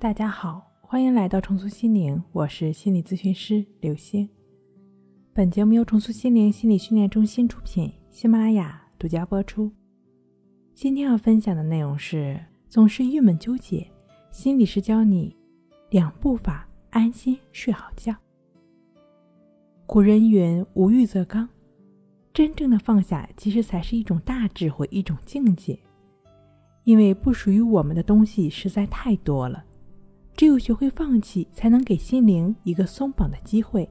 大家好，欢迎来到重塑心灵，我是心理咨询师刘星。本节目由重塑心灵心理训练中心出品，喜马拉雅独家播出。今天要分享的内容是：总是郁闷纠结，心理师教你两步法，安心睡好觉。古人云：“无欲则刚。”真正的放下，其实才是一种大智慧，一种境界。因为不属于我们的东西实在太多了。只有学会放弃，才能给心灵一个松绑的机会。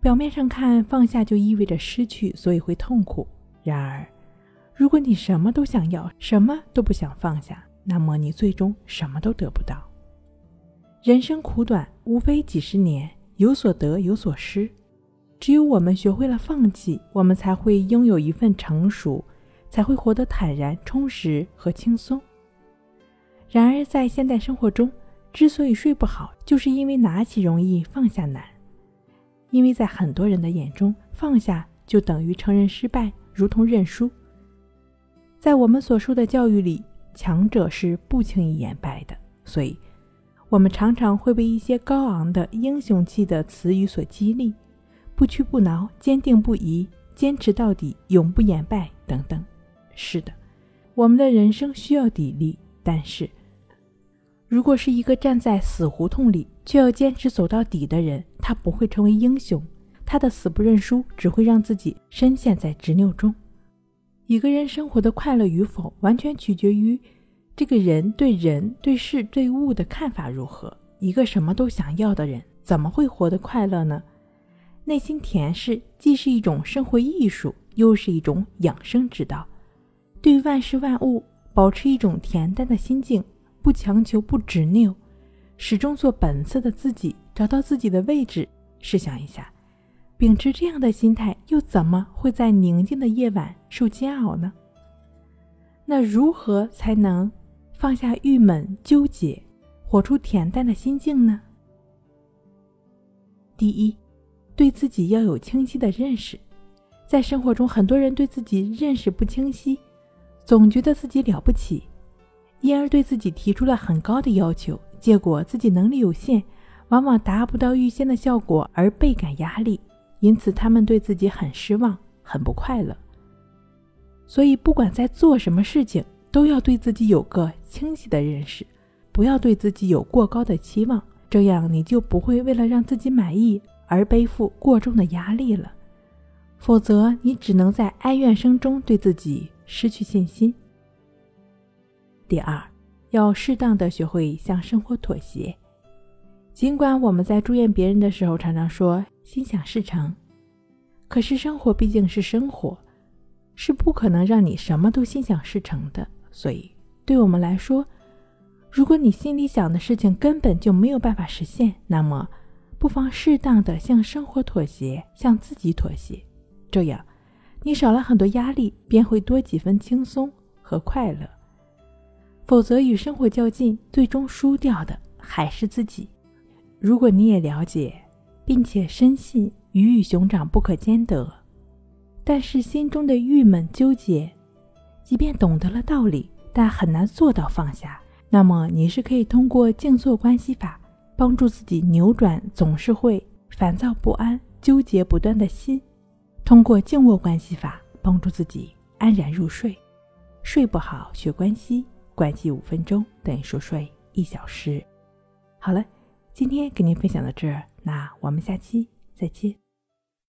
表面上看，放下就意味着失去，所以会痛苦。然而，如果你什么都想要，什么都不想放下，那么你最终什么都得不到。人生苦短，无非几十年，有所得，有所失。只有我们学会了放弃，我们才会拥有一份成熟，才会活得坦然、充实和轻松。然而，在现代生活中，之所以睡不好，就是因为拿起容易放下难。因为在很多人的眼中，放下就等于承认失败，如同认输。在我们所受的教育里，强者是不轻易言败的，所以，我们常常会被一些高昂的英雄气的词语所激励：不屈不挠、坚定不移、坚持到底、永不言败等等。是的，我们的人生需要砥砺，但是。如果是一个站在死胡同里却要坚持走到底的人，他不会成为英雄。他的死不认输只会让自己深陷在执拗中。一个人生活的快乐与否，完全取决于这个人对人、对事、对物的看法如何。一个什么都想要的人，怎么会活得快乐呢？内心恬适，既是一种生活艺术，又是一种养生之道。对万事万物，保持一种恬淡的心境。不强求，不执拗，始终做本色的自己，找到自己的位置。试想一下，秉持这样的心态，又怎么会在宁静的夜晚受煎熬呢？那如何才能放下郁闷纠结，活出恬淡的心境呢？第一，对自己要有清晰的认识。在生活中，很多人对自己认识不清晰，总觉得自己了不起。因而对自己提出了很高的要求，结果自己能力有限，往往达不到预先的效果，而倍感压力。因此，他们对自己很失望，很不快乐。所以，不管在做什么事情，都要对自己有个清晰的认识，不要对自己有过高的期望，这样你就不会为了让自己满意而背负过重的压力了。否则，你只能在哀怨声中对自己失去信心。第二，要适当的学会向生活妥协。尽管我们在祝愿别人的时候常常说心想事成，可是生活毕竟是生活，是不可能让你什么都心想事成的。所以，对我们来说，如果你心里想的事情根本就没有办法实现，那么不妨适当的向生活妥协，向自己妥协，这样你少了很多压力，便会多几分轻松和快乐。否则，与生活较劲，最终输掉的还是自己。如果你也了解，并且深信鱼与熊掌不可兼得，但是心中的郁闷纠结，即便懂得了道理，但很难做到放下，那么你是可以通过静坐关系法，帮助自己扭转总是会烦躁不安、纠结不断的心；通过静卧关系法，帮助自己安然入睡。睡不好，学关系。关机五分钟等于熟睡一小时。好了，今天给您分享到这儿，那我们下期再见。